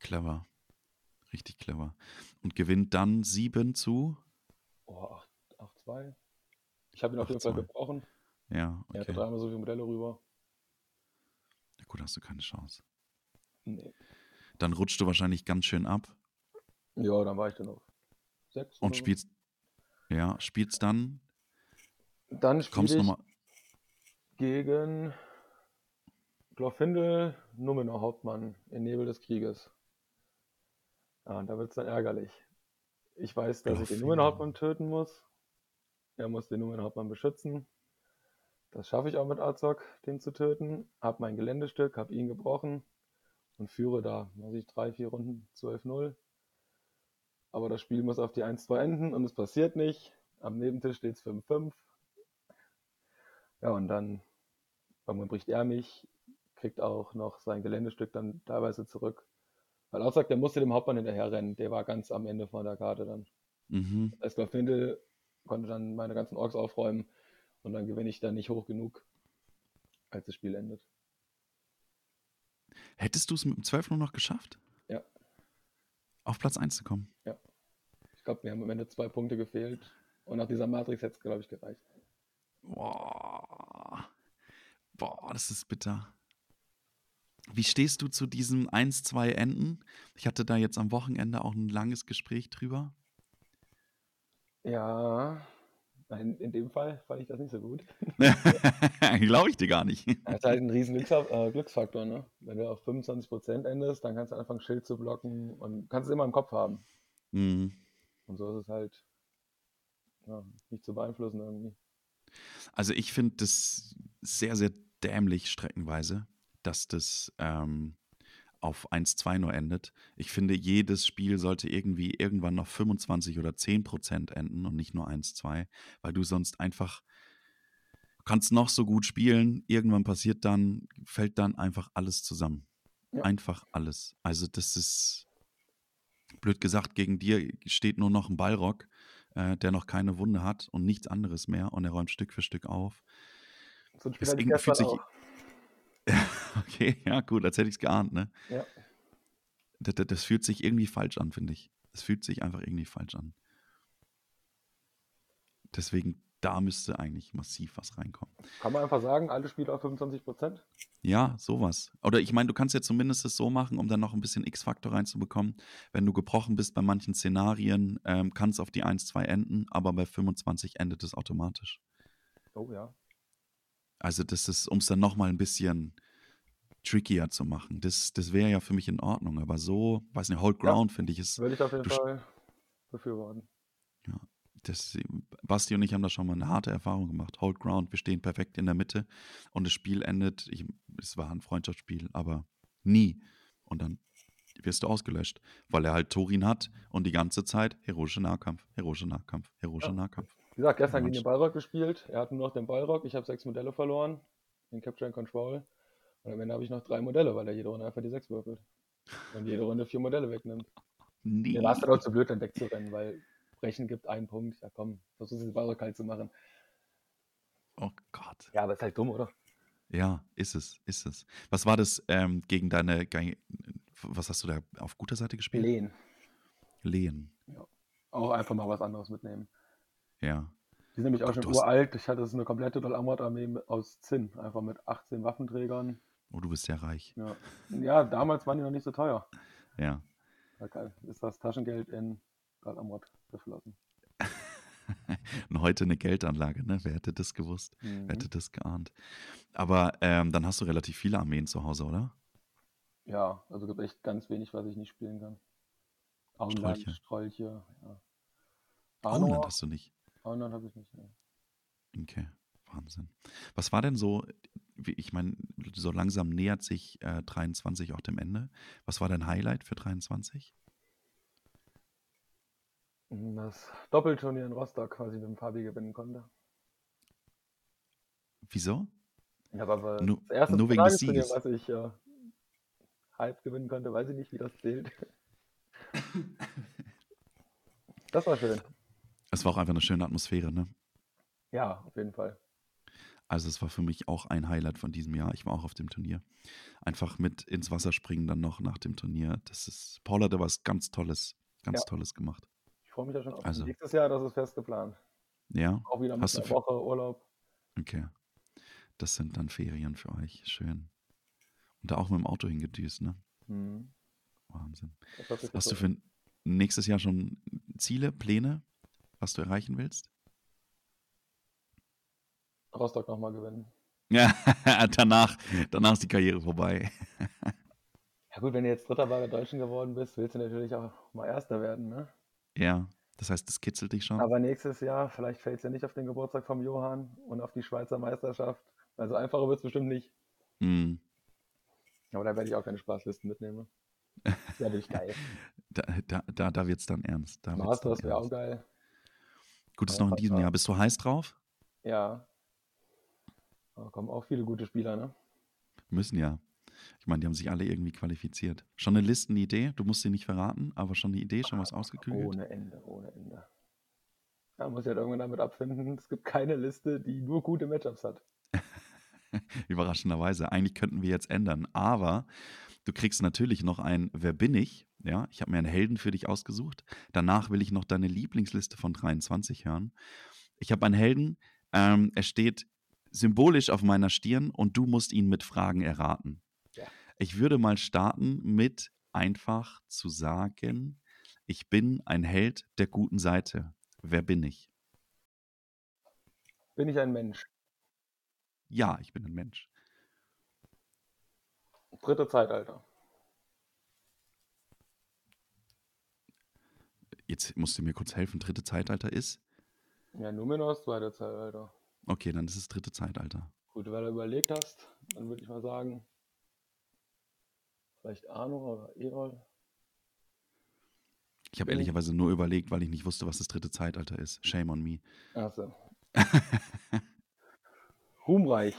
Clever. Richtig clever. Und gewinnt dann 7 zu. Oh, 8-2. Ich habe ihn auf jeden Fall 8-2. gebrochen. Ja, Er hatte okay. dreimal so viele Modelle rüber. Ja, gut, hast du keine Chance. Nee. Dann rutschst du wahrscheinlich ganz schön ab Ja, dann war ich dann auf 6. und spielst, ja, spielst dann Dann spiele du gegen Glorfindel, Numenor Hauptmann in Nebel des Krieges. Ja, und da wird es dann ärgerlich. Ich weiß, dass ich den Glorfindel. Numenor Hauptmann töten muss. Er muss den Numenor Hauptmann beschützen. Das schaffe ich auch mit Azog, den zu töten. Hab mein Geländestück, hab ihn gebrochen und führe da, weiß ich, drei, vier Runden 12-0. Aber das Spiel muss auf die 1-2 enden und es passiert nicht. Am Nebentisch steht es 5-5. Ja, und dann irgendwann bricht er mich, kriegt auch noch sein Geländestück dann teilweise zurück. Weil Azog, der musste dem Hauptmann hinterher rennen. Der war ganz am Ende von der Karte dann. Mhm. Als Glorfindel konnte dann meine ganzen Orks aufräumen und dann gewinne ich dann nicht hoch genug, als das Spiel endet. Hättest du es mit dem 12 nur noch geschafft? Ja. Auf Platz 1 zu kommen? Ich glaube, mir haben am Ende zwei Punkte gefehlt. Und nach dieser Matrix hätte es, glaube ich, gereicht. Boah. Boah, das ist bitter. Wie stehst du zu diesem 1-2 Enden? Ich hatte da jetzt am Wochenende auch ein langes Gespräch drüber. Ja, in, in dem Fall fand ich das nicht so gut. [LAUGHS] Glaube ich dir gar nicht. Das ist halt ein riesen äh, Glücksfaktor, ne? Wenn du auf 25% endest, dann kannst du anfangen, Schild zu blocken und kannst es immer im Kopf haben. Mhm. Und so ist es halt ja, nicht zu beeinflussen irgendwie. Also ich finde das sehr, sehr dämlich streckenweise, dass das ähm, auf 1-2 nur endet. Ich finde, jedes Spiel sollte irgendwie irgendwann noch 25 oder 10 Prozent enden und nicht nur 1-2, weil du sonst einfach kannst noch so gut spielen, irgendwann passiert dann, fällt dann einfach alles zusammen. Ja. Einfach alles. Also das ist, blöd gesagt, gegen dir steht nur noch ein Ballrock, äh, der noch keine Wunde hat und nichts anderes mehr und er räumt Stück für Stück auf. So ein Spiel Das irgendwie fühlt sich- auch. [LAUGHS] Okay, ja, gut, als hätte ich es geahnt, ne? Ja. Das, das, das fühlt sich irgendwie falsch an, finde ich. Es fühlt sich einfach irgendwie falsch an. Deswegen, da müsste eigentlich massiv was reinkommen. Kann man einfach sagen, alle Spiele auf 25%? Ja, sowas. Oder ich meine, du kannst ja zumindest es so machen, um dann noch ein bisschen X-Faktor reinzubekommen. Wenn du gebrochen bist bei manchen Szenarien, ähm, kann es auf die 1-2 enden, aber bei 25 endet es automatisch. Oh ja. Also das ist, um es dann nochmal ein bisschen trickier zu machen. Das, das wäre ja für mich in Ordnung. Aber so, weiß nicht, Hold Ja. Ground finde ich ist, Würde ich auf jeden Fall befürworten. das, Basti und ich haben da schon mal eine harte Erfahrung gemacht. Hold Ground, wir stehen perfekt in der Mitte und das Spiel endet, ich, es war ein Freundschaftsspiel, aber nie. Und dann wirst du ausgelöscht, weil er halt Torin hat und die ganze Zeit heroischer Nahkampf, heroischer Nahkampf, heroischer Ja. Nahkampf. Wie gesagt, gestern Ja, gegen den Ballrock gespielt. Er hatte nur noch den Ballrock. Ich habe sechs Modelle verloren. In Capture and Control. Und am Ende habe ich noch drei Modelle, weil er jede Runde einfach die sechs würfelt. Und jede Runde vier Modelle wegnimmt. Nie. Der war es dann auch zu blöd, dann wegzurennen, weil Brechen gibt einen Punkt. Ja komm, versuch den Ballrock halt zu machen. Oh Gott. Ja, aber ist halt dumm, oder? Ja, ist es, ist es. Was war das ähm, gegen deine, was hast du da auf guter Seite gespielt? Lehen. Lehen. Auch einfach mal was anderes mitnehmen. Ja. Die sind nämlich auch Gott, schon du hast- uralt. Ich hatte es eine komplette Doll-Armor-Armee aus Zinn. Einfach mit 18 Waffenträgern. Oh, du bist sehr reich. Ja. ja, damals waren die noch nicht so teuer. Ja. Da ist das Taschengeld in Doll-Armor geflossen. Und [LAUGHS] heute eine Geldanlage, ne? Wer hätte das gewusst? Mhm. Wer hätte das geahnt? Aber ähm, dann hast du relativ viele Armeen zu Hause, oder? Ja, also gibt echt ganz wenig, was ich nicht spielen kann. Auenland, Strolche. Strolche, ja. Auenland Arnor, hast du nicht. Auenland habe ich nicht. Ne. Okay, Wahnsinn. Was war denn so, wie- ich meine, so langsam nähert sich äh, 23 auch dem Ende. Was war dein Highlight für 23? Das Doppelturnier in Rostock, was ich mit dem Fabi gewinnen konnte. Wieso? Ja, aber Nur- das erste nur wegen des Sieges. was ich äh, halb gewinnen konnte, weiß ich nicht, wie das zählt. [LAUGHS] das war schön. Es war auch einfach eine schöne Atmosphäre, ne? Ja, auf jeden Fall. Also es war für mich auch ein Highlight von diesem Jahr. Ich war auch auf dem Turnier. Einfach mit ins Wasser springen dann noch nach dem Turnier. Das ist, Paul hat da was ganz Tolles, ganz Ja. Tolles gemacht. Ich freue mich ja schon auf Also. nächstes Jahr, das ist fest geplant. Ja, Auch wieder mit Hast du einer Woche Urlaub. okay. Das sind dann Ferien für euch. Schön. Und da auch mit dem Auto hingedüst, ne? Mhm. Wahnsinn. Hast du für nächstes Jahr schon Ziele, Pläne, was du erreichen willst? Rostock nochmal gewinnen. Ja, [LAUGHS] danach, danach ist die Karriere vorbei. [LAUGHS] Ja gut, wenn du jetzt Dritter bei der Deutschen geworden bist, willst du natürlich auch mal Erster werden, ne? Ja, das heißt, das kitzelt dich schon. Aber nächstes Jahr, vielleicht fällt es ja nicht auf den Geburtstag vom Johann und auf die Schweizer Meisterschaft. Also einfacher wird es bestimmt nicht. Mm. Aber da werde ich auch keine Spaßlisten mitnehmen. Das wäre natürlich geil. [LAUGHS] Da, da, da, da wird es dann ernst. Da Masters wäre auch geil. Gut, ist noch in diesem. Jahr. Bist du heiß drauf? Ja. Da kommen auch viele gute Spieler, ne? Müssen ja. Ich meine, die haben sich alle irgendwie qualifiziert. Schon eine Listenidee? Du musst sie nicht verraten, aber schon eine Idee, schon was ausgeklügelt? Ohne Ende, ohne Ende. Da muss ich halt irgendwann damit abfinden, es gibt keine Liste, die nur gute Matchups hat. [LAUGHS] Überraschenderweise. Eigentlich könnten wir jetzt ändern, aber du kriegst natürlich noch ein Wer bin ich? Ja, ich habe mir einen Helden für dich ausgesucht. Danach will ich noch deine Lieblingsliste von 23 hören. Ich habe einen Helden, ähm, er steht symbolisch auf meiner Stirn und du musst ihn mit Fragen erraten. Ja. Ich würde mal starten mit einfach zu sagen, ich bin ein Held der guten Seite. Wer bin ich? Bin ich ein Mensch? Ja, ich bin ein Mensch. Dritte Zeitalter. Jetzt musst du mir kurz helfen. Dritte Zeitalter ist? Ja, Numenor ist zweite Zeitalter. Okay, dann ist es dritte Zeitalter. Gut, weil du überlegt hast, dann würde ich mal sagen, vielleicht Arno oder Erol. Ich habe ehrlicherweise nur überlegt, weil ich nicht wusste, was das dritte Zeitalter ist. Shame on me. Achso. [LAUGHS] Ruhmreich,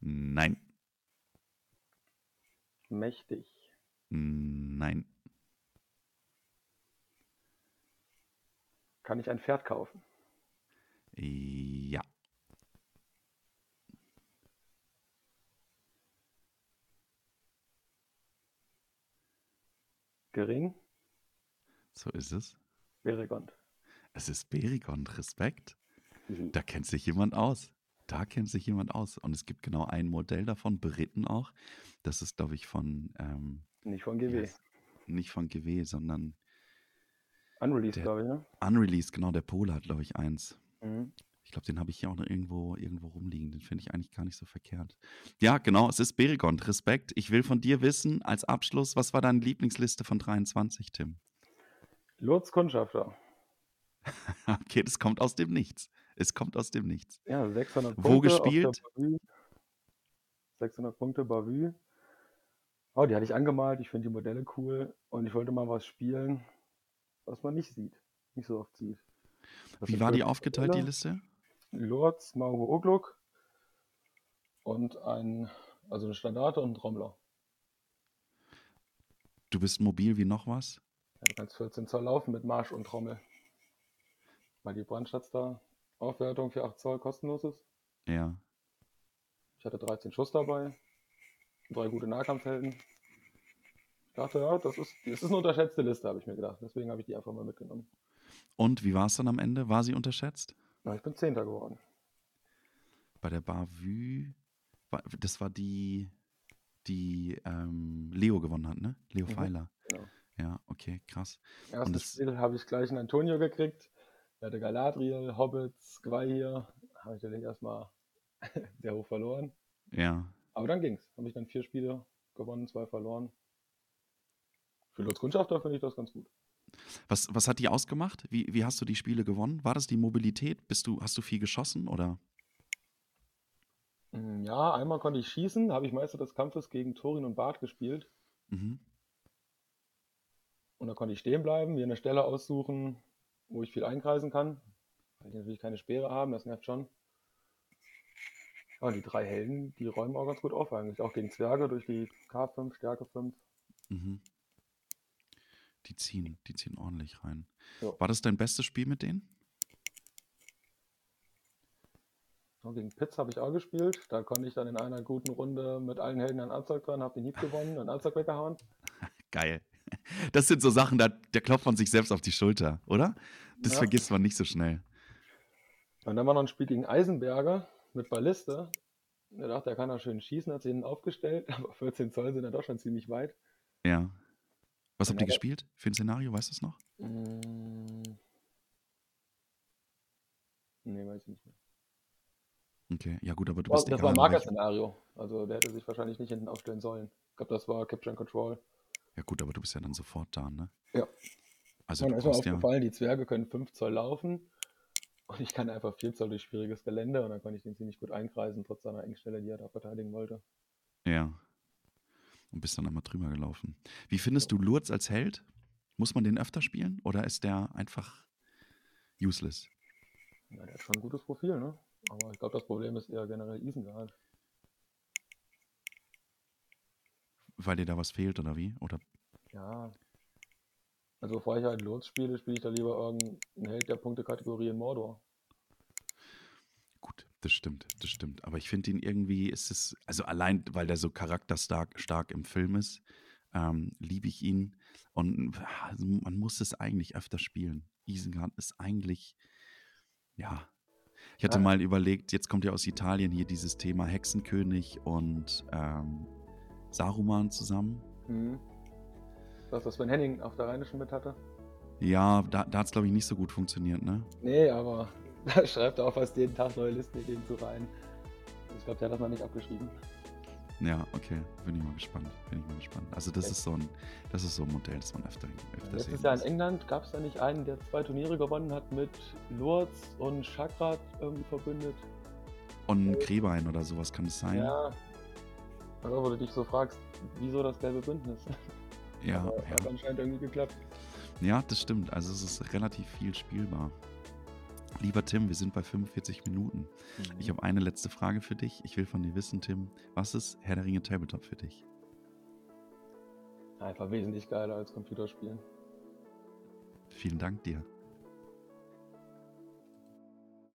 Nein, mächtig, nein, kann ich ein Pferd kaufen? ja, Gering, so ist es. Beregond. Es ist Berigond, Respekt. Da kennt sich jemand aus. Da kennt sich jemand aus. Und es gibt genau ein Modell davon, beritten auch. Das ist, glaube ich, von, ähm, Nicht von GW. yes, nicht von GW, sondern Unreleased, glaube ich, ne? Unreleased, genau, der Pole hat, glaube ich, eins. Mhm. Ich glaube, den habe ich hier auch noch irgendwo, irgendwo rumliegen. Den finde ich eigentlich gar nicht so verkehrt. Ja, genau, es ist Berigond. Respekt. Ich will von dir wissen, als Abschluss, was war deine Lieblingsliste von 23, Tim? Lurz Kundschafter. [LAUGHS] Okay, das kommt aus dem Nichts. Es kommt aus dem Nichts. Ja, 600 Wo Punkte. der gespielt? Bavü. 600 Punkte Bavü. Oh, die hatte ich angemalt. Ich finde die Modelle cool. Und ich wollte mal was spielen, was man nicht sieht. Nicht so oft sieht. Das Wie war die aufgeteilt, die Modelle. Liste? Lurz, Mauho Ogluk und ein, also eine Standarte und ein Trommler. Du bist mobil wie noch was? Ja, du kannst 14 Zoll laufen mit Marsch und Trommel. Weil die Brandschatzter Aufwertung für 8 Zoll kostenlos ist. Ja. Ich hatte 13 Schuss dabei. Drei gute Nahkampfhelden. Ich dachte, ja, das ist, das ist eine unterschätzte Liste, habe ich mir gedacht. Deswegen habe ich die einfach mal mitgenommen. Und wie war es dann am Ende? War sie unterschätzt? Na, ich bin Zehnter geworden. Bei der Bavü, das war die, die ähm, Leo gewonnen hat, ne? Leo Mhm, Pfeiler. genau. Ja, okay, krass. Erstes das- Spiel habe ich gleich einen Antonio gekriegt. Der hatte Galadriel, Hobbits, Gwahir. Habe ich natürlich erstmal [LAUGHS] sehr hoch verloren. Ja. Aber dann ging's. Habe ich dann vier Spiele gewonnen, zwei verloren. Für Lutz Kundschafter finde ich das ganz gut. Was, was hat die ausgemacht? Wie, wie hast du die Spiele gewonnen? War das die Mobilität? Bist du, hast du viel geschossen oder? Mm, Ja, einmal konnte ich schießen, habe ich Meister des Kampfes gegen Thorin und Bart gespielt. Mhm. Und da konnte ich stehen bleiben, mir eine Stelle aussuchen, wo ich viel einkreisen kann. Weil ich natürlich keine Speere haben, das nervt schon. Ja, und die drei Helden, die räumen auch ganz gut auf eigentlich. Auch gegen Zwerge durch die K5, Stärke 5. Mhm. Die ziehen, die ziehen ordentlich rein. Ja. War das dein bestes Spiel mit denen? Gegen Pitz habe ich auch gespielt. Da konnte ich dann in einer guten Runde mit allen Helden einen Anzeig dran, habe den Hieb gewonnen, einen Anzeig weggehauen. [LAUGHS] Geil. Das sind so Sachen, da, da klopft man sich selbst auf die Schulter, oder? Das Ja. vergisst man nicht so schnell. Und dann war noch ein Spiel gegen Eisenberger mit Balliste. Er dachte, er kann da schön schießen, hat sich hinten aufgestellt, [LAUGHS] aber 14 Zoll sind ja doch schon ziemlich weit. Ja. Was habt ihr Ja, da- gespielt für ein Szenario? Weißt du es noch? Mm. Nee, weiß ich nicht mehr. Okay, ja gut, aber du Oh, bist das war ein Marker-Szenario. Also der hätte sich wahrscheinlich nicht hinten aufstellen sollen. Ich glaube, das war Capture and Control. Ja gut, aber du bist ja dann sofort da, ne? Ja. Also Dann du ist mir brauchst ja, aufgefallen, die Zwerge können 5 Zoll laufen. Und ich kann einfach 4 Zoll durch schwieriges Gelände und dann konnte ich den ziemlich gut einkreisen, trotz seiner Engstelle, die er da verteidigen wollte. ja. Und bist dann einmal drüber gelaufen. Wie findest du Lurz als Held? Muss man den öfter spielen oder ist der einfach useless? Ja, der hat schon ein gutes Profil, ne? Aber ich glaube, das Problem ist eher generell Isengard. Weil dir da was fehlt oder wie? Oder Ja. Also bevor ich halt Lotz spiele, spiele ich da lieber irgendeinen Held der Punktekategorie in Mordor. Das stimmt, das stimmt. Aber ich finde ihn irgendwie, ist es, also allein, weil der so charakterstark stark im Film ist, ähm, liebe ich ihn. Und also man muss es eigentlich öfter spielen. Isengard ist eigentlich, ja. Ich hatte Ja. mal überlegt, jetzt kommt ja aus Italien hier dieses Thema Hexenkönig und ähm, Saruman zusammen. Mhm. Das, was Sven Henning auf der Rheinischen mit hatte? Ja, da, da hat es, glaube ich, nicht so gut funktioniert, ne? Nee, aber da [LAUGHS] schreibt er auch fast jeden Tag neue Listenideen zu rein. Ich glaube, der hat das noch nicht abgeschrieben. Ja, okay, bin ich mal gespannt. Bin ich mal gespannt. Also das Okay. ist so ein, das ist so ein Modell, das man öfter, öfter Letztes sehen Jahr in. England gab es da nicht einen, der zwei Turniere gewonnen hat mit Lurz und Chakrat irgendwie verbündet. Und Krebein oder sowas kann es sein. Ja. Also, wo du dich so fragst, wieso das gelbe Bündnis? [LAUGHS] ja, Aber ja. Hat anscheinend irgendwie geklappt. Ja, das stimmt. Also es ist relativ viel spielbar. Lieber Tim, wir sind bei 45 Minuten. Ich habe eine letzte Frage für dich. Ich will von dir wissen, Tim, was ist Herr der Ringe Tabletop für dich? Einfach wesentlich geiler als Computerspielen. Vielen Dank dir.